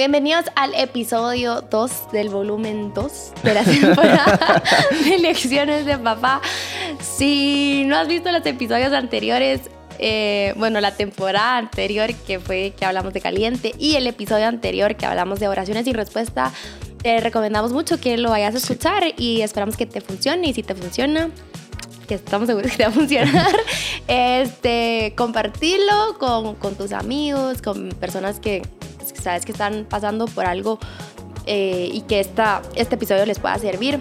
Bienvenidos al episodio 2 del volumen 2 de la temporada de Lecciones de Papá. Si no has visto los episodios anteriores, eh, bueno, la temporada anterior que fue que hablamos de caliente y el episodio anterior que hablamos de oraciones y respuesta, te recomendamos mucho que lo vayas a escuchar y esperamos que te funcione y si te funciona, que estamos seguros que te va a funcionar, este, compartirlo con, con tus amigos, con personas que sabes que están pasando por algo eh, y que esta, este episodio les pueda servir.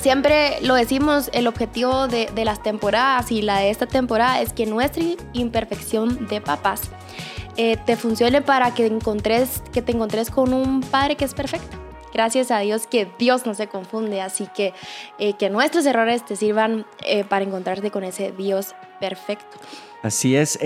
Siempre lo decimos, el objetivo de, de, las temporadas y la de esta temporada es que nuestra imperfección de papás eh, te funcione para que, encontres, que te encontres con un padre que es perfecto. Gracias a Dios que Dios no se confunde, así que eh, que nuestros errores te sirvan eh, para encontrarte con ese Dios perfecto. Así es.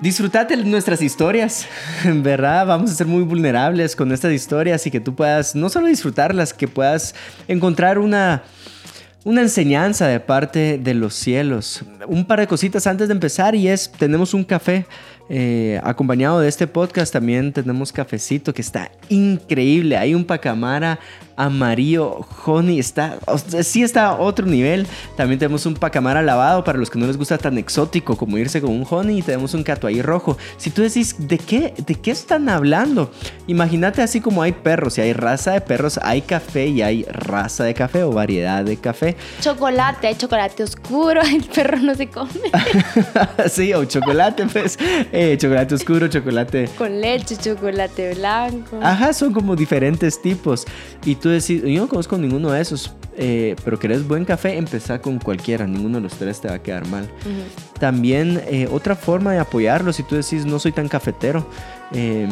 Disfrutate nuestras historias, ¿verdad? Vamos a ser muy vulnerables con estas historias y que tú puedas no solo disfrutarlas, que puedas encontrar una, una enseñanza de parte de los cielos. Un par de cositas antes de empezar y es, tenemos un café eh, acompañado de este podcast, también tenemos cafecito que está increíble. Hay un pacamara amarillo honey, está, sí está a otro nivel. También tenemos un pacamara lavado para los que no les gusta tan exótico como irse con un honey y tenemos un catuay rojo. Si tú decís, ¿de qué, ¿de qué están hablando? Imagínate así como hay perros y hay raza de perros, hay café y hay raza de café o variedad de café. Chocolate, hay chocolate oscuro, el perro no se come. sí, o chocolate, pues, eh, chocolate oscuro, chocolate... Con leche, chocolate blanco. Ajá, son como diferentes tipos. Y tú decís, yo no conozco ninguno de esos, eh, pero querés buen café, empezá con cualquiera, ninguno de los tres te va a quedar mal. También eh, otra forma de apoyarlo, si tú decís, no soy tan cafetero, eh,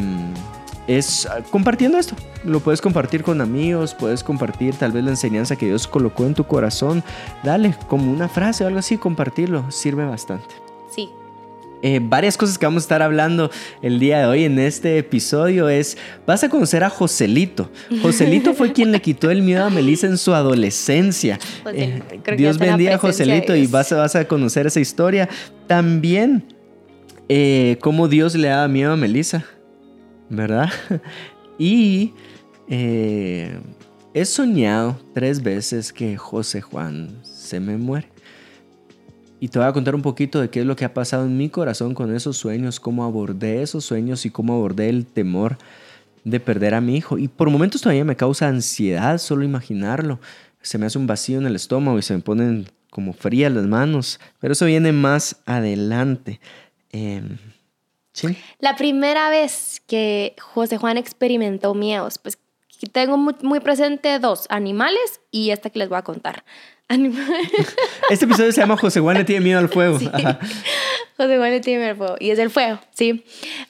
es compartiendo esto. Lo puedes compartir con amigos, puedes compartir tal vez la enseñanza que Dios colocó en tu corazón. Dale, como una frase o algo así, compartirlo, sirve bastante. Eh, varias cosas que vamos a estar hablando el día de hoy en este episodio es, vas a conocer a Joselito. Joselito fue quien le quitó el miedo a Melissa en su adolescencia. Eh, Dios bendiga a Joselito y vas a, vas a conocer esa historia. También eh, cómo Dios le da miedo a Melissa, ¿verdad? Y he soñado tres veces que José Juan se me muere. Y te voy a contar un poquito de qué es lo que ha pasado en mi corazón con esos sueños, cómo abordé esos sueños y cómo abordé el temor de perder a mi hijo. Y por momentos todavía me causa ansiedad solo imaginarlo. Se me hace un vacío en el estómago y se me ponen como frías las manos. Pero eso viene más adelante. Eh, ¿sí? La primera vez que José Juan experimentó miedos, pues tengo muy, muy presente dos, animales y esta que les voy a contar. Este episodio se llama José Juan le tiene miedo al fuego. Sí. José Juan le tiene miedo al fuego. Y es el fuego, ¿sí?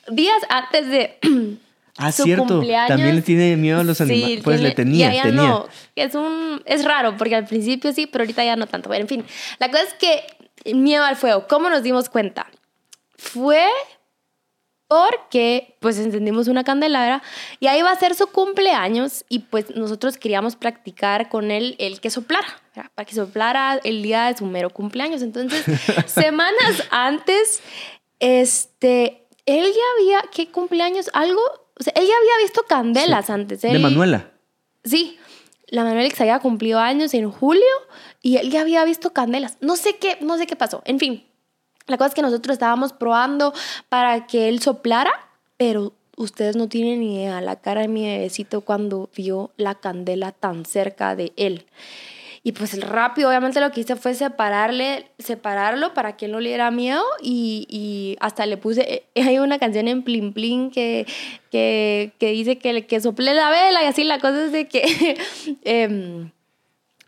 Días antes de Ah, su cierto. cumpleaños. También le tiene miedo a los Sí, animales. pues tiene- le tenía, ya, ya tenía. no. Es, un, es raro, porque al principio sí, pero ahorita ya no tanto. Bueno, en fin, la cosa es que miedo al fuego. ¿Cómo nos dimos cuenta? Fue porque pues encendimos una candelabra y ahí va a ser su cumpleaños y pues nosotros queríamos practicar con él el que soplara, ¿verdad? para que soplara el día de su mero cumpleaños. Entonces, semanas antes, este, él ya había, ¿qué cumpleaños? Algo, o sea, él ya había visto candelas antes. De él- Manuela. Sí, la Manuela había cumplido años en julio y él ya había visto candelas. No sé qué, no sé qué pasó. En fin, la cosa es que nosotros estábamos probando para que él soplara, pero ustedes no tienen ni idea la cara de mi bebecito cuando vio la candela tan cerca de él. Y pues rápido, obviamente lo que hice fue separarle, separarlo para que él no le diera miedo y, y hasta le puse, eh, hay una canción en Plin Plin que, que, que dice que, que sople la vela y así la cosa es de que em,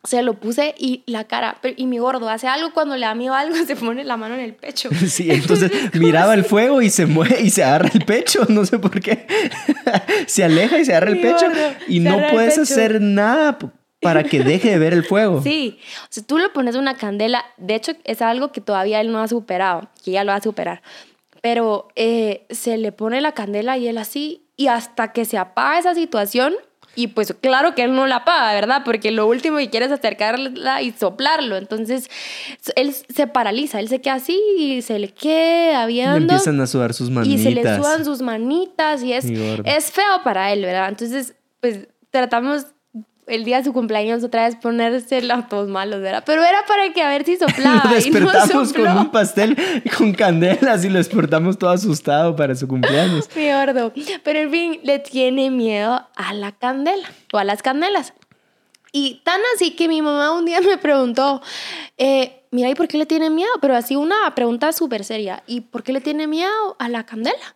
se lo puse y la cara, y mi gordo hace algo cuando le da miedo algo, se pone la mano en el pecho. Sí, entonces miraba el fuego y se mueve y se agarra el pecho, no sé por qué. Se aleja y se agarra el pecho gordo, y no puedes hacer nada para que deje de ver el fuego. Sí, o sea, tú le pones una candela, de hecho es algo que todavía él no ha superado, que ya lo va a superar, pero eh, se le pone la candela y él así, y hasta que se apaga esa situación, Y pues claro que él no la paga, ¿verdad? Porque lo último que quiere es acercarla y soplarlo. Entonces él se paraliza, él se queda así y se le queda viendo. Le empiezan a sudar sus manitas. Y se le sudan sus manitas y es, es feo para él, ¿verdad? Entonces, pues tratamos el día de su cumpleaños otra vez ponerse los todos malos, ¿verdad? Pero era para que a ver si soplaba. lo despertamos y no con un pastel con candelas y lo despertamos todo asustado para su cumpleaños. Mi gordo. Pero en fin, le tiene miedo a la candela o a las candelas. Y tan así que mi mamá un día me preguntó, eh, mira, ¿y por qué le tiene miedo? Pero así una pregunta súper seria. ¿Y por qué le tiene miedo a la candela?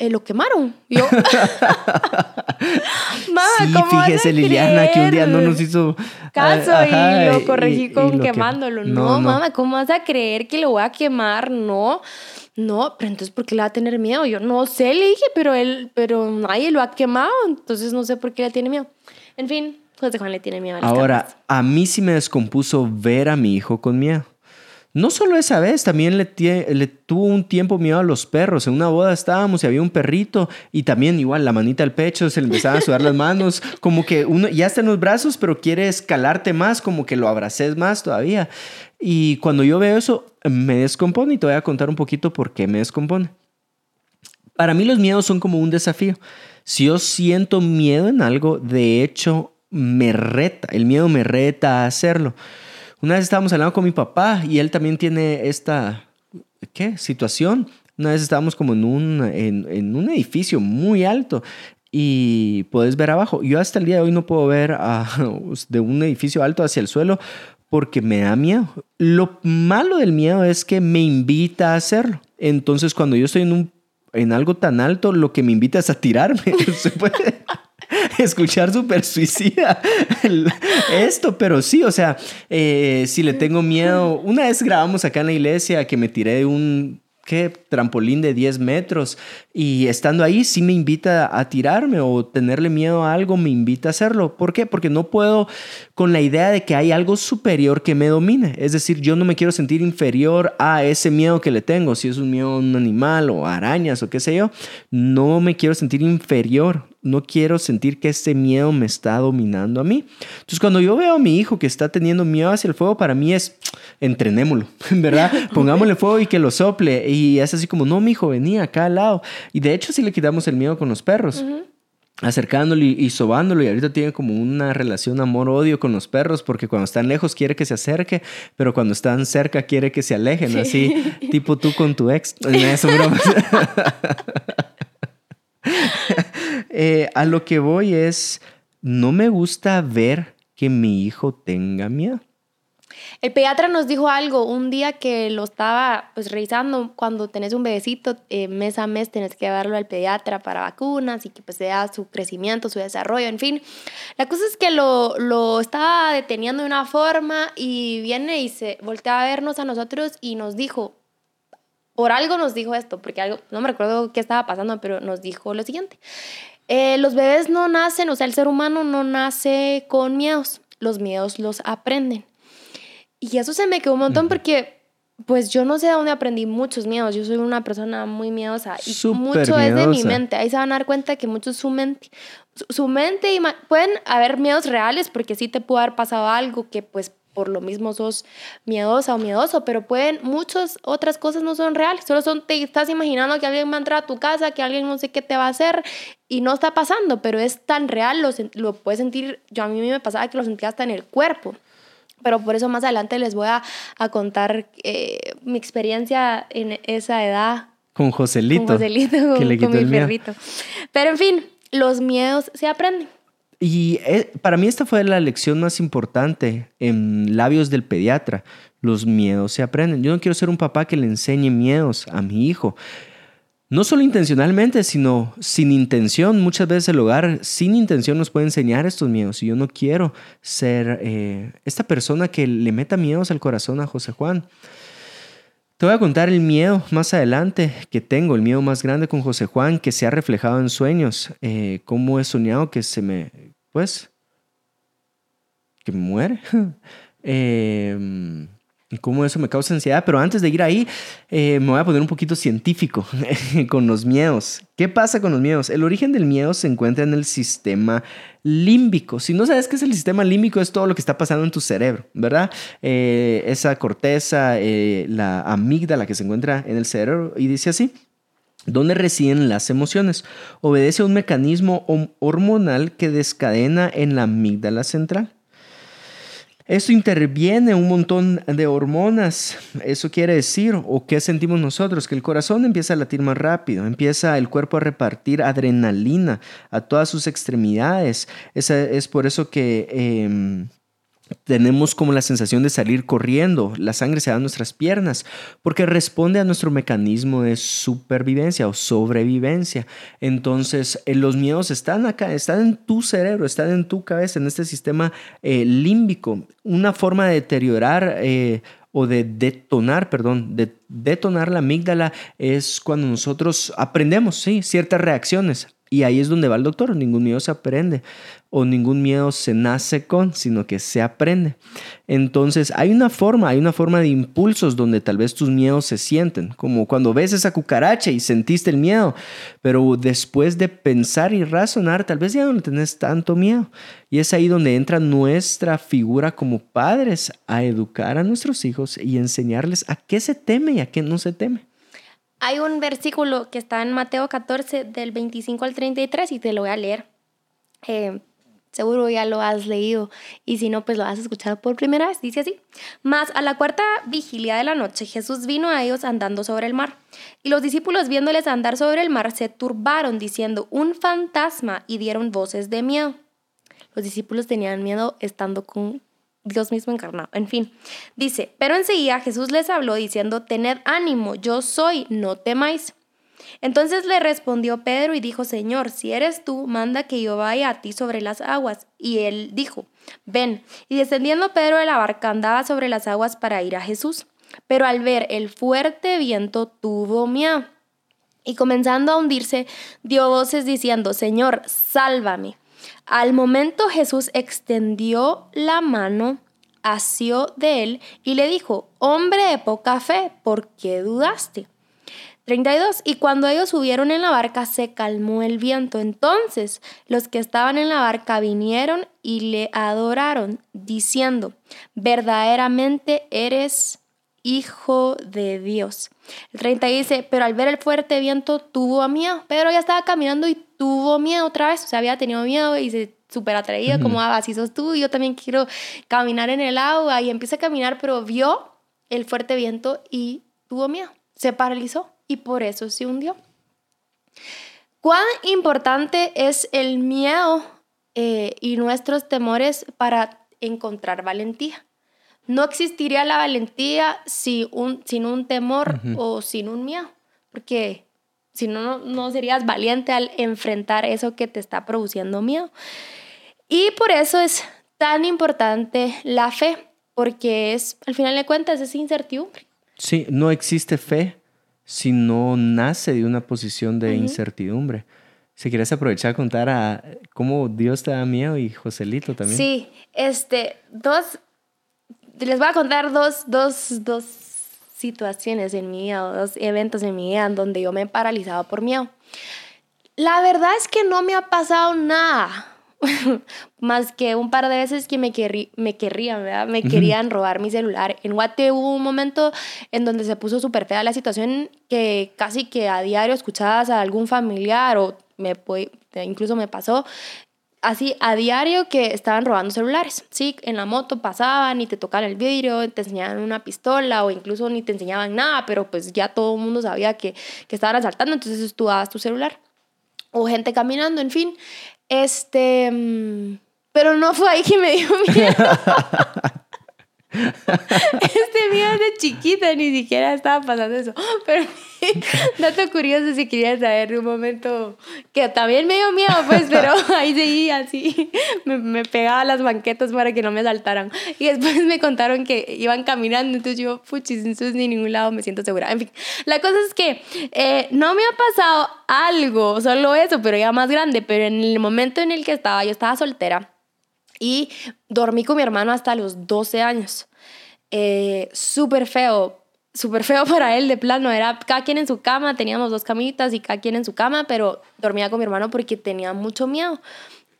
Eh, lo quemaron. Yo, sí, fíjese Liliana que un día no nos hizo caso y lo corregí con quemándolo. no, mamá, ¿cómo vas a creer que lo voy a quemar? No. No, pero entonces ¿por qué le va a tener miedo? Yo no sé, le dije, pero él, pero nadie lo ha quemado, entonces no sé por qué le tiene miedo. En fin, José Juan le tiene miedo a Ahora, a mí sí me descompuso ver a mi hijo con miedo. No solo esa vez, también le, tuvo un tiempo miedo a los perros. En una boda estábamos y había un perrito y también igual la manita al pecho, se le empezaban a sudar las manos, como que uno ya está en los brazos, pero quiere escalarte más, como que lo abraces más todavía. Y cuando yo veo eso, me descompone y te voy a contar un poquito por qué me descompone. Para mí los miedos son como un desafío. Si yo siento miedo en algo, de hecho, me reta, el miedo me reta a hacerlo. Una vez estábamos hablando con mi papá y él también tiene esta, ¿qué? Situación. Una vez estábamos como en un, en, un edificio muy alto y puedes ver abajo. Yo hasta el día de hoy no puedo ver de un edificio alto hacia el suelo porque me da miedo. Lo malo del miedo es que me invita a hacerlo. Entonces, cuando yo estoy en, un, en algo tan alto, lo que me invita es a tirarme. Escuchar súper suicida esto, pero sí, o sea, eh, si le tengo miedo, una vez grabamos acá en la iglesia que me tiré un ¿qué? trampolín de 10 metros y estando ahí sí me invita a tirarme o tenerle miedo a algo me invita a hacerlo. ¿Por qué? Porque no puedo con la idea de que hay algo superior que me domine. Es decir, yo no me quiero sentir inferior a ese miedo que le tengo. Si es un miedo a un animal o arañas o qué sé yo, no me quiero sentir inferior no quiero sentir que ese miedo me está dominando a mí. Entonces, cuando yo veo a mi hijo que está teniendo miedo hacia el fuego, para mí es entrenémoslo, ¿verdad? Pongámosle fuego y que lo sople. Y es así como, no, mi hijo, venía acá al lado. Y de hecho, sí le quitamos el miedo con los perros. Acercándolo y, sobándolo y ahorita tiene como una relación amor-odio con los perros porque cuando están lejos quiere que se acerque, pero cuando están cerca quiere que se alejen, así tipo tú con tu ex. Eso, Eh, a lo que voy es, no me gusta ver que mi hijo tenga miedo. El pediatra nos dijo algo un día que lo estaba pues revisando cuando tenés un bebecito eh, mes a mes tenés que llevarlo al pediatra para vacunas y que pues sea su crecimiento, su desarrollo, en fin. La cosa es que lo, lo estaba deteniendo de una forma y viene y se voltea a vernos a nosotros y nos dijo, por algo nos dijo esto, porque algo, no me recuerdo qué estaba pasando, pero nos dijo lo siguiente. Eh, los bebés no nacen, o sea, el ser humano no nace con miedos, los miedos los aprenden. Y eso se me quedó un montón porque, pues yo no sé de dónde aprendí muchos miedos, yo soy una persona muy miedosa y mucho es de mi mente, ahí se van a dar cuenta que mucho es su mente. Su, mente y pueden haber miedos reales porque sí te puede haber pasado algo que pues por lo mismo sos miedosa o miedoso, pero pueden, muchas otras cosas no son reales, solo son, te estás imaginando que alguien va a entrar a tu casa, que alguien no sé qué te va a hacer y no está pasando, pero es tan real, lo, lo puedes sentir, yo a mí me pasaba que lo sentía hasta en el cuerpo. Pero por eso más adelante les voy a, a contar eh, mi experiencia en esa edad. Con Joselito. Con Joselito, con, mi perrito. Pero en fin, los miedos se aprenden. Y eh, para mí esta fue la lección más importante en labios del pediatra. Los miedos se aprenden. Yo no quiero ser un papá que le enseñe miedos a mi hijo. No solo intencionalmente, sino sin intención. Muchas veces el hogar sin intención nos puede enseñar estos miedos. Y yo no quiero ser eh, esta persona que le meta miedos al corazón a José Juan. Te voy a contar el miedo más adelante que tengo, el miedo más grande con José Juan, que se ha reflejado en sueños, eh, cómo he soñado que se me, pues, que me muere. Em, cómo eso me causa ansiedad. Pero antes de ir ahí, eh, me voy a poner un poquito científico con los miedos. ¿Qué pasa con los miedos? El origen del miedo se encuentra en el sistema límbico. Si no sabes qué es el sistema límbico, es todo lo que está pasando en tu cerebro, ¿verdad? Eh, esa corteza, eh, la amígdala que se encuentra en el cerebro, y dice así. ¿Dónde residen las emociones? Obedece a un mecanismo hormonal que descadena en la amígdala central. Esto interviene un montón de hormonas. Eso quiere decir, o qué sentimos nosotros, que el corazón empieza a latir más rápido, empieza el cuerpo a repartir adrenalina a todas sus extremidades. es por eso que em, tenemos como la sensación de salir corriendo, la sangre se da a nuestras piernas, porque responde a nuestro mecanismo de supervivencia o sobrevivencia. Entonces, eh, los miedos están acá, están en tu cerebro, están en tu cabeza, en este sistema eh, límbico. Una forma de deteriorar eh, o de detonar, perdón, de detonar la amígdala es cuando nosotros aprendemos, sí, ciertas reacciones. Y ahí es donde va el doctor, ningún miedo se aprende o ningún miedo se nace con, sino que se aprende. Entonces hay una forma, hay una forma de impulsos donde tal vez tus miedos se sienten, como cuando ves esa cucaracha y sentiste el miedo, pero después de pensar y razonar, tal vez ya no tenés tanto miedo. Y es ahí donde entra nuestra figura como padres a educar a nuestros hijos y enseñarles a qué se teme y a qué no se teme. Hay un versículo que está en Mateo 14 del 25 al 33 y te lo voy a leer. Eh, Seguro ya lo has leído y si no, pues lo has escuchado por primera vez. Dice así. Mas a la cuarta vigilia de la noche Jesús vino a ellos andando sobre el mar. Y los discípulos viéndoles andar sobre el mar se turbaron diciendo un fantasma y dieron voces de miedo. Los discípulos tenían miedo estando con Dios mismo encarnado. En fin, dice, pero enseguida Jesús les habló diciendo, tened ánimo, yo soy, no temáis. Entonces le respondió Pedro y dijo, Señor, si eres tú, manda que yo vaya a ti sobre las aguas. Y él dijo, ven. Y descendiendo Pedro de la barca andaba sobre las aguas para ir a Jesús. Pero al ver el fuerte viento tuvo miedo. Y comenzando a hundirse, dio voces diciendo, Señor, sálvame. Al momento Jesús extendió la mano, asió de él y le dijo, hombre de poca fe, ¿por qué dudaste? 32. Y cuando ellos subieron en la barca se calmó el viento. Entonces los que estaban en la barca vinieron y le adoraron, diciendo, verdaderamente eres hijo de Dios. El 30 dice, pero al ver el fuerte viento tuvo miedo. Pedro ya estaba caminando y tuvo miedo otra vez. O sea, había tenido miedo y se súper atraído, como, ah, así sos tú, yo también quiero caminar en el agua. Y empieza a caminar, pero vio el fuerte viento y tuvo miedo. Se paralizó y por eso se hundió. ¿Cuán importante es el miedo eh, y nuestros temores para encontrar valentía? No existiría la valentía sin un, sin un temor o sin un miedo, porque si no, no serías valiente al enfrentar eso que te está produciendo miedo. Y por eso es tan importante la fe, porque es, al final de cuentas, es incertidumbre. Sí, no existe fe si no nace de una posición de incertidumbre. Si quieres aprovechar a contar a cómo Dios te da miedo y Joselito también. Sí, este, dos, les voy a contar dos, dos, dos situaciones en mi vida, dos eventos en mi vida en donde yo me he paralizado por miedo. La verdad es que no me ha pasado nada más que un par de veces que me, me querrían, ¿verdad? Me querían robar mi celular. En Guate hubo un momento en donde se puso súper fea la situación que casi que a diario escuchabas a algún familiar o me incluso me pasó así a diario que estaban robando celulares, ¿sí? En la moto pasaban y te tocaban el vidrio, te enseñaban una pistola o incluso ni te enseñaban nada, pero pues ya todo el mundo sabía que, que estaban asaltando, entonces tú dabas tu celular. O gente caminando, en fin. Este, mm, pero no fue ahí que me dio miedo. este miedo de chiquita, ni siquiera estaba pasando eso. Pero dato curioso si querías saber un momento que también me dio miedo, pues, pero ahí seguía así. Me, me, pegaba las banquetas para que no me saltaran. Y después me contaron que iban caminando, entonces yo, puchis, entonces ni ningún lado me siento segura. En fin, la cosa es que eh, no me ha pasado algo, solo eso, pero ya más grande. Pero en el momento en el que estaba, yo estaba soltera y dormí con mi hermano hasta los 12 años. eh, súper feo, súper feo para él de plano, era cada quien en su cama, teníamos dos camitas y cada quien en su cama, pero dormía con mi hermano porque tenía mucho miedo.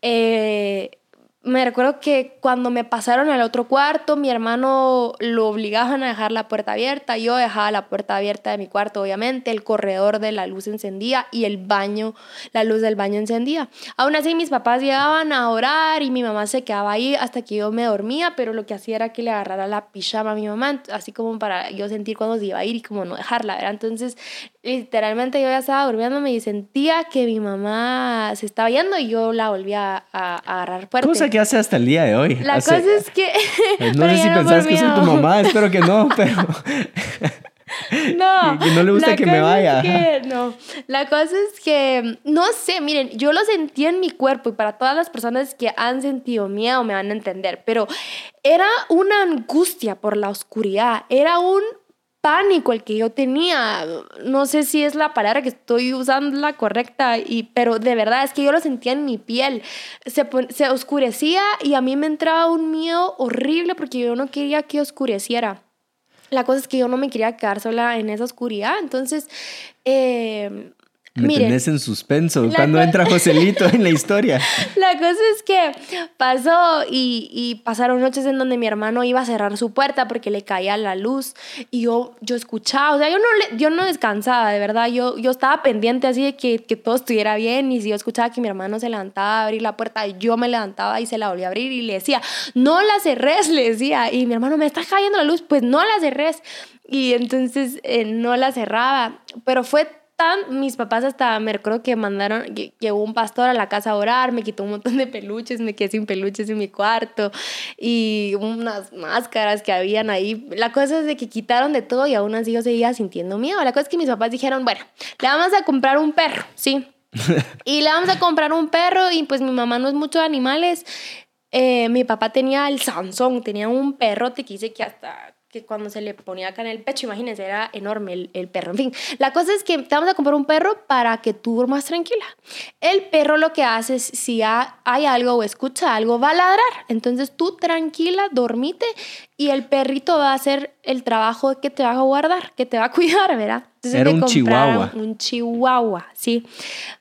Eh, me recuerdo que cuando me pasaron al otro cuarto, mi hermano lo obligaban a dejar la puerta abierta, yo dejaba la puerta abierta de mi cuarto, obviamente, el corredor de la luz encendía y el baño, la luz del baño encendía. Aún así, mis papás llegaban a orar y mi mamá se quedaba ahí hasta que yo me dormía, pero lo que hacía era que le agarrara la pijama a mi mamá, así como para yo sentir cuando se iba a ir y como no dejarla, ¿verdad? Entonces, literalmente yo ya estaba durmiéndome y sentía que mi mamá se estaba yendo y yo la volvía a, agarrar fuerte. Cosa que hace hasta el día de hoy. La cosa es que... No sé si pensabas que soy tu mamá, espero que no, pero... No, que no le gusta que me vaya. que, no, la cosa es que, no sé, miren, yo lo sentí en mi cuerpo y para todas las personas que han sentido miedo me van a entender, pero era una angustia por la oscuridad, era un pánico el que yo tenía. No sé si es la palabra que estoy usando la correcta, y, pero de verdad es que yo lo sentía en mi piel. Se, se oscurecía y a mí me entraba un miedo horrible porque yo no quería que oscureciera. La cosa es que yo no me quería quedar sola en esa oscuridad. Entonces, eh, me tenés en suspenso cuando entra Joselito en la historia. La cosa es que pasó y, pasaron noches en donde mi hermano iba a cerrar su puerta porque le caía la luz y yo, yo escuchaba, o sea, yo no, yo no descansaba, de verdad, yo, yo estaba pendiente así de que, que todo estuviera bien y si yo escuchaba que mi hermano se levantaba a abrir la puerta, yo me levantaba y se la volvía a abrir y le decía, no la cerres, le decía, y mi hermano, me está cayendo la luz, pues no la cerres. Y entonces eh, no la cerraba, pero fue mis papás hasta me recuerdo que mandaron, llegó un pastor a la casa a orar, me quitó un montón de peluches, me quedé sin peluches en mi cuarto y unas máscaras que habían ahí. La cosa es de que quitaron de todo y aún así yo seguía sintiendo miedo. La cosa es que mis papás dijeron, bueno, le vamos a comprar un perro, ¿sí? y le vamos a comprar un perro y pues mi mamá no es mucho de animales. Eh, mi papá tenía el Sansón, tenía un perrote que dice que hasta que cuando se le ponía acá en el pecho, imagínense, era enorme el, perro. En fin, la cosa es que te vamos a comprar un perro para que tú duermas tranquila. El perro lo que hace es, si hay algo o escucha algo, va a ladrar. Entonces tú tranquila, dormite y el perrito va a hacer el trabajo que te va a guardar, que te va a cuidar, ¿verdad? Entonces, era un chihuahua. Un chihuahua, sí.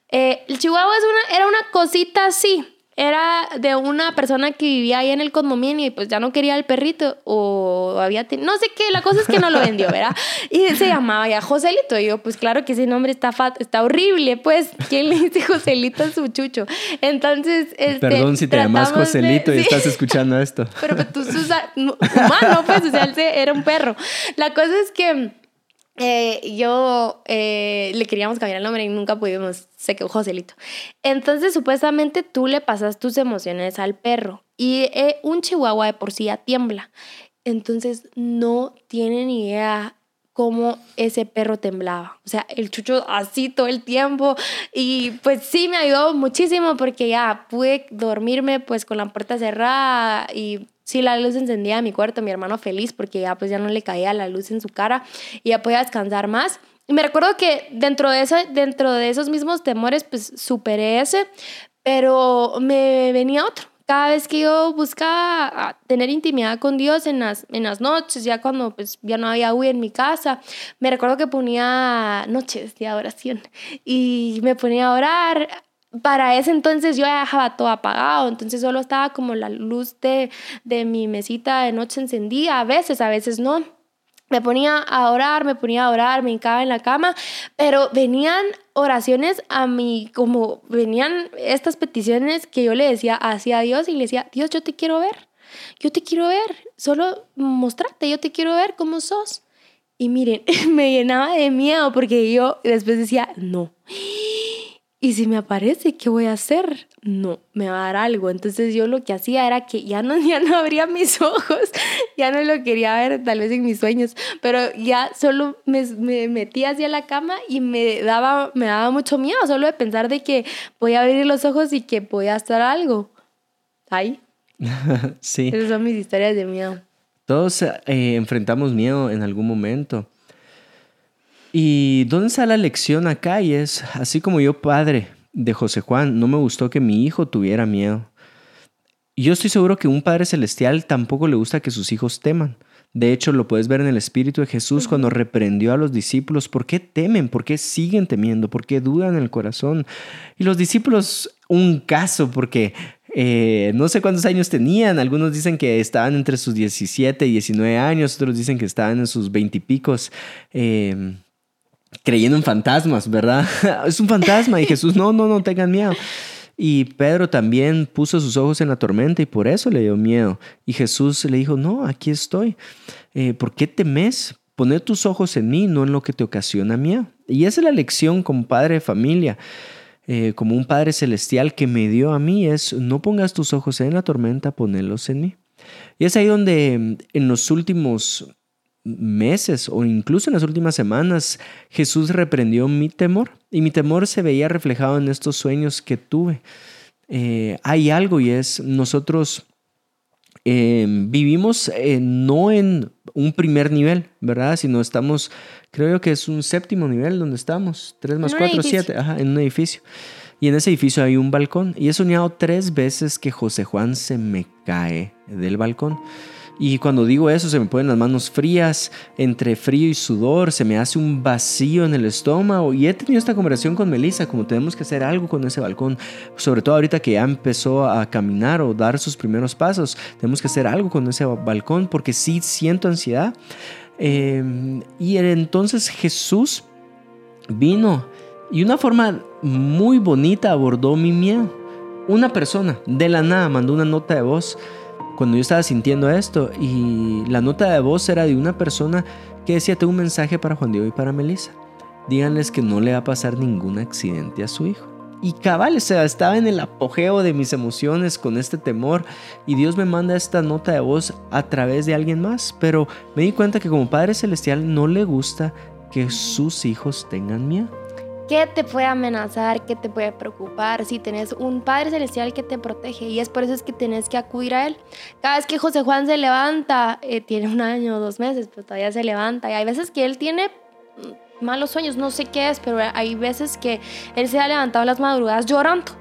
Eh, el chihuahua es una, era una cosita así era de una persona que vivía ahí en el condominio y pues ya no quería el perrito o había no sé qué, la cosa es que no lo vendió, ¿verdad? Y se llamaba ya Joselito y yo pues claro que ese nombre está está horrible, pues ¿quién le dice Joselito a su chucho? Entonces, este, Perdón si te llamas Joselito y estás escuchando esto. Pero pues, tú sos humano, pues, o sea, él era un perro. La cosa es que eh, yo eh, le queríamos cambiar el nombre y nunca pudimos, se quedó Joselito. Entonces, supuestamente tú le pasas tus emociones al perro y eh, un chihuahua de por sí tiembla. Entonces, no tienen idea cómo ese perro temblaba. O sea, el chucho así todo el tiempo. Y pues sí, me ayudó muchísimo porque ya pude dormirme pues con la puerta cerrada y sí, la luz encendía en mi cuarto, mi hermano feliz porque ya pues ya no le caía la luz en su cara y ya podía descansar más. Y me recuerdo que dentro de, eso, dentro de esos mismos temores pues superé ese, pero me venía otro. Cada vez que yo buscaba ah, tener intimidad con Dios en las, en las noches, ya cuando pues ya no había huir en mi casa, me recuerdo que ponía noches de oración y me ponía a orar para ese entonces yo dejaba todo apagado, entonces solo estaba como la luz de, de mi mesita de noche encendida, a veces, a veces no. Me ponía a orar, me ponía a orar, me hincaba en la cama, pero venían oraciones a mí, como venían estas peticiones que yo le decía hacia Dios y le decía, Dios, yo te quiero ver, yo te quiero ver, solo mostrate, yo te quiero ver cómo sos. Y miren, me llenaba de miedo porque yo después decía, no y si me aparece, ¿qué voy a hacer? No, me va a dar algo. Entonces yo lo que hacía era que ya no, ya no abría mis ojos, ya no lo quería ver tal vez en mis sueños, pero ya solo me, me metía hacia la cama y me daba, me daba mucho miedo solo de pensar de que voy a abrir los ojos y que podía estar algo. Ahí. sí. Esas son mis historias de miedo. Todos eh, enfrentamos miedo en algún momento. ¿Y dónde está la lección acá? Y es, así como yo, padre de José Juan, no me gustó que mi hijo tuviera miedo. Yo estoy seguro que un Padre Celestial tampoco le gusta que sus hijos teman. De hecho, lo puedes ver en el Espíritu de Jesús cuando reprendió a los discípulos. ¿Por qué temen? ¿Por qué siguen temiendo? ¿Por qué dudan en el corazón? Y los discípulos, un caso, porque eh, no sé cuántos años tenían. Algunos dicen que estaban entre sus 17 y 19 años, otros dicen que estaban en sus 20 y picos. Eh, creyendo en fantasmas, ¿verdad? es un fantasma y Jesús, no, no, no tengan miedo. Y Pedro también puso sus ojos en la tormenta y por eso le dio miedo. Y Jesús le dijo, no, aquí estoy. Eh, ¿Por qué temes? Poner tus ojos en mí, no en lo que te ocasiona miedo. Y esa es la lección como padre de familia, eh, como un Padre celestial que me dio a mí, es no pongas tus ojos en la tormenta, ponlos en mí. Y es ahí donde en los últimos meses o incluso en las últimas semanas, Jesús reprendió mi temor y mi temor se veía reflejado en estos sueños que tuve. Eh, hay algo y es nosotros eh, vivimos eh, no en un primer nivel, ¿verdad? Sino estamos, creo yo que es un séptimo nivel donde estamos, 3 más 4, 7, en un edificio. Y en ese edificio hay un balcón. Y he soñado tres veces que José Juan se me cae del balcón. Y cuando digo eso, se me ponen las manos frías, entre frío y sudor, se me hace un vacío en el estómago. Y he tenido esta conversación con Melissa, como tenemos que hacer algo con ese balcón, sobre todo ahorita que ya empezó a caminar o dar sus primeros pasos, tenemos que hacer algo con ese balcón porque sí siento ansiedad. Em, y entonces Jesús vino y una forma muy bonita abordó mi miedo. Una persona de la nada mandó una nota de voz cuando yo estaba sintiendo esto y la nota de voz era de una persona que decía, tengo un mensaje para Juan Diego y para Melissa. Díganles que no le va a pasar ningún accidente a su hijo. Y cabal, o sea, estaba en el apogeo de mis emociones con este temor y Dios me manda esta nota de voz a través de alguien más, pero me di cuenta que como Padre Celestial no le gusta que sus hijos tengan miedo. ¿Qué te puede amenazar? ¿Qué te puede preocupar? Si tenés un Padre Celestial que te protege y es por eso es que tienes que acudir a Él. Cada vez que José Juan se levanta, eh, tiene un año o dos meses, pero todavía se levanta y hay veces que Él tiene mm, malos sueños, no sé qué es, pero hay veces que Él se ha levantado las madrugadas llorando.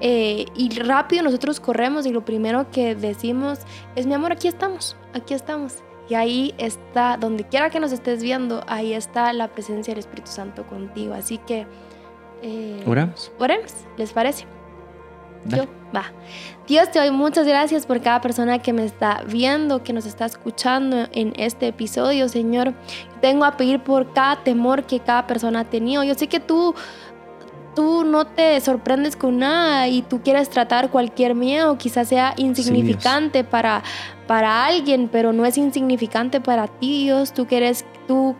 Eh, y rápido nosotros corremos y lo primero que decimos es, mi amor, aquí estamos, aquí estamos. Y ahí está, donde quiera que nos estés viendo, ahí está la presencia del Espíritu Santo contigo. Así que... Eh, oramos. Oremos, ¿les parece? Yo, va. Dios, te doy muchas gracias por cada persona que me está viendo, que nos está escuchando en este episodio, Señor. Tengo a pedir por cada temor que cada persona ha tenido. Yo sé que tú tú no te sorprendes con nada y tú quieres tratar cualquier miedo, quizás sea insignificante para, para alguien, pero no es insignificante para ti, Dios. Tú quieres, tú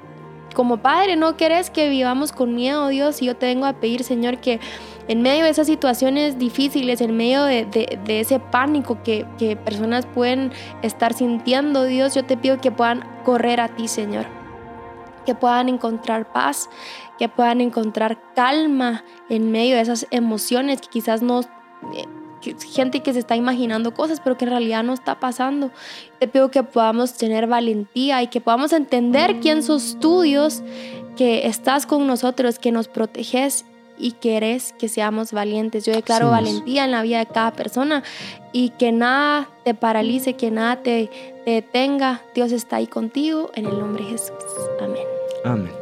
como padre no quieres que vivamos con miedo, Dios, y yo te vengo a pedir, Señor, que en medio de esas situaciones difíciles, en medio de, de ese pánico que, que personas pueden estar sintiendo, Dios, yo te pido que puedan correr a ti, Señor que puedan encontrar paz, que puedan encontrar calma en medio de esas emociones que quizás no... Eh, gente que se está imaginando cosas, pero que en realidad no está pasando. Te pido que podamos tener valentía y que podamos entender quién sos tú, Dios, que estás con nosotros, que nos proteges y querés que seamos valientes. Yo declaro valentía en la vida de cada persona y que nada te paralice, que nada te, te detenga. Dios está ahí contigo en el nombre de Jesús. Amén. Amén.